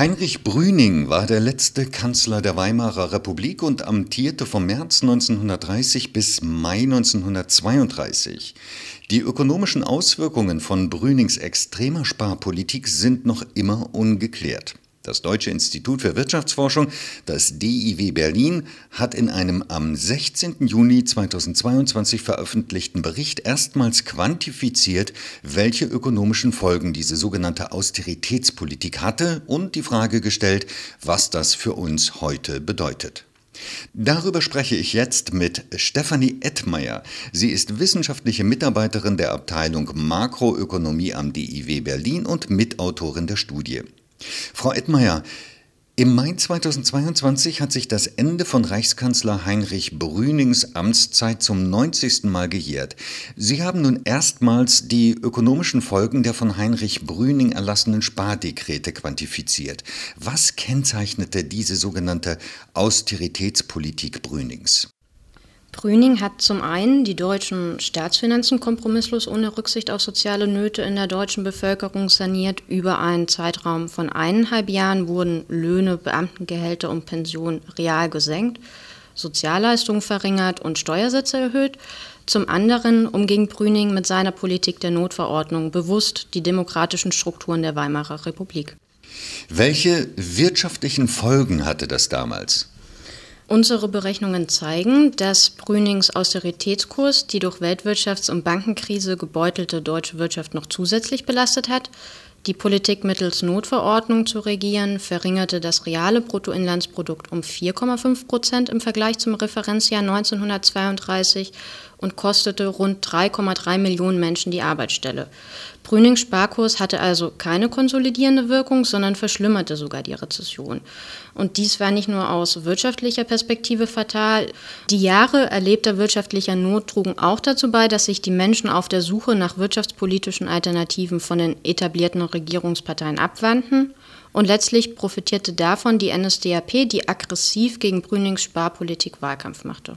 Heinrich Brüning war der letzte Kanzler der Weimarer Republik und amtierte vom März 1930 bis Mai 1932. Die ökonomischen Auswirkungen von Brünings extremer Sparpolitik sind noch immer ungeklärt. Das Deutsche Institut für Wirtschaftsforschung, das DIW Berlin, hat in einem am 16. Juni 2022 veröffentlichten Bericht erstmals quantifiziert, welche ökonomischen Folgen diese sogenannte Austeritätspolitik hatte und die Frage gestellt, was das für uns heute bedeutet. Darüber spreche ich jetzt mit Stefanie Ettmeier. Sie ist wissenschaftliche Mitarbeiterin der Abteilung Makroökonomie am DIW Berlin und Mitautorin der Studie. Frau Edmeier, im Mai 2022 hat sich das Ende von Reichskanzler Heinrich Brünings Amtszeit zum 90. Mal gejährt. Sie haben nun erstmals die ökonomischen Folgen der von Heinrich Brüning erlassenen Spardekrete quantifiziert. Was kennzeichnete diese sogenannte Austeritätspolitik Brünings? Brüning hat zum einen die deutschen Staatsfinanzen kompromisslos ohne Rücksicht auf soziale Nöte in der deutschen Bevölkerung saniert. Über einen Zeitraum von eineinhalb Jahren wurden Löhne, Beamtengehälter und Pensionen real gesenkt, Sozialleistungen verringert und Steuersätze erhöht. Zum anderen umging Brüning mit seiner Politik der Notverordnung bewusst die demokratischen Strukturen der Weimarer Republik. Welche wirtschaftlichen Folgen hatte das damals? Unsere Berechnungen zeigen, dass Brünings Austeritätskurs die durch Weltwirtschafts- und Bankenkrise gebeutelte deutsche Wirtschaft noch zusätzlich belastet hat. Die Politik mittels Notverordnung zu regieren verringerte das reale Bruttoinlandsprodukt um 4,5 Prozent im Vergleich zum Referenzjahr 1932 und kostete rund 3,3 Millionen Menschen die Arbeitsstelle. Brünings Sparkurs hatte also keine konsolidierende Wirkung, sondern verschlimmerte sogar die Rezession. Und dies war nicht nur aus wirtschaftlicher Perspektive fatal. Die Jahre erlebter wirtschaftlicher Not trugen auch dazu bei, dass sich die Menschen auf der Suche nach wirtschaftspolitischen Alternativen von den etablierten Regierungsparteien abwandten. Und letztlich profitierte davon die NSDAP, die aggressiv gegen Brünings Sparpolitik Wahlkampf machte.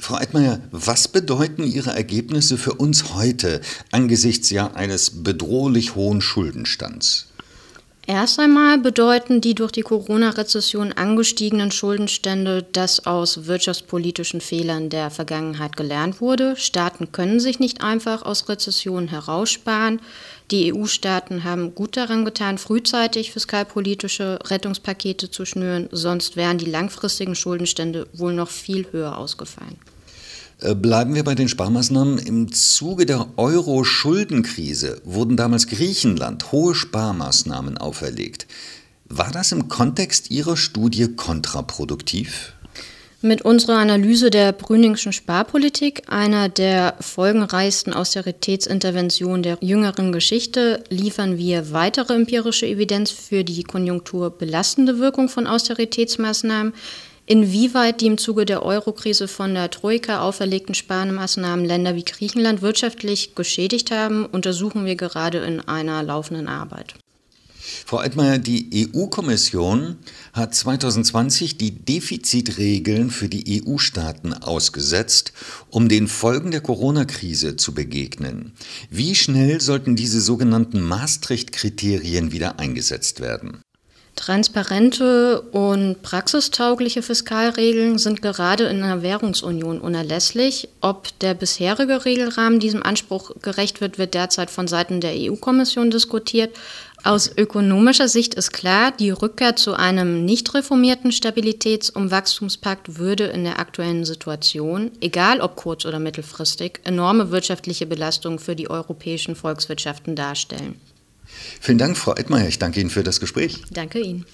Frau Eitmeier, was bedeuten Ihre Ergebnisse für uns heute angesichts ja eines bedrohlich hohen Schuldenstands? Erst einmal bedeuten die durch die Corona-Rezession angestiegenen Schuldenstände, dass aus wirtschaftspolitischen Fehlern der Vergangenheit gelernt wurde. Staaten können sich nicht einfach aus Rezessionen heraussparen. Die EU-Staaten haben gut daran getan, frühzeitig fiskalpolitische Rettungspakete zu schnüren, sonst wären die langfristigen Schuldenstände wohl noch viel höher ausgefallen. Äh, bleiben wir bei den Sparmaßnahmen. Im Zuge der Euro-Schuldenkrise wurden damals Griechenland hohe Sparmaßnahmen auferlegt. War das im Kontext Ihrer Studie kontraproduktiv? Mit unserer Analyse der Brüningschen Sparpolitik, einer der folgenreichsten Austeritätsinterventionen der jüngeren Geschichte, liefern wir weitere empirische Evidenz für die konjunkturbelastende Wirkung von Austeritätsmaßnahmen, Inwieweit die im Zuge der Eurokrise von der Troika auferlegten Sparmaßnahmen Länder wie Griechenland wirtschaftlich geschädigt haben, untersuchen wir gerade in einer laufenden Arbeit. Frau Altmaier, die EU-Kommission hat 2020 die Defizitregeln für die EU-Staaten ausgesetzt, um den Folgen der Corona-Krise zu begegnen. Wie schnell sollten diese sogenannten Maastricht-Kriterien wieder eingesetzt werden? Transparente und praxistaugliche Fiskalregeln sind gerade in einer Währungsunion unerlässlich. Ob der bisherige Regelrahmen diesem Anspruch gerecht wird, wird derzeit von Seiten der EU-Kommission diskutiert. Aus ökonomischer Sicht ist klar, die Rückkehr zu einem nicht reformierten Stabilitäts- und Wachstumspakt würde in der aktuellen Situation, egal ob kurz- oder mittelfristig, enorme wirtschaftliche Belastungen für die europäischen Volkswirtschaften darstellen. Vielen Dank, Frau Edmeier. Ich danke Ihnen für das Gespräch. Danke Ihnen.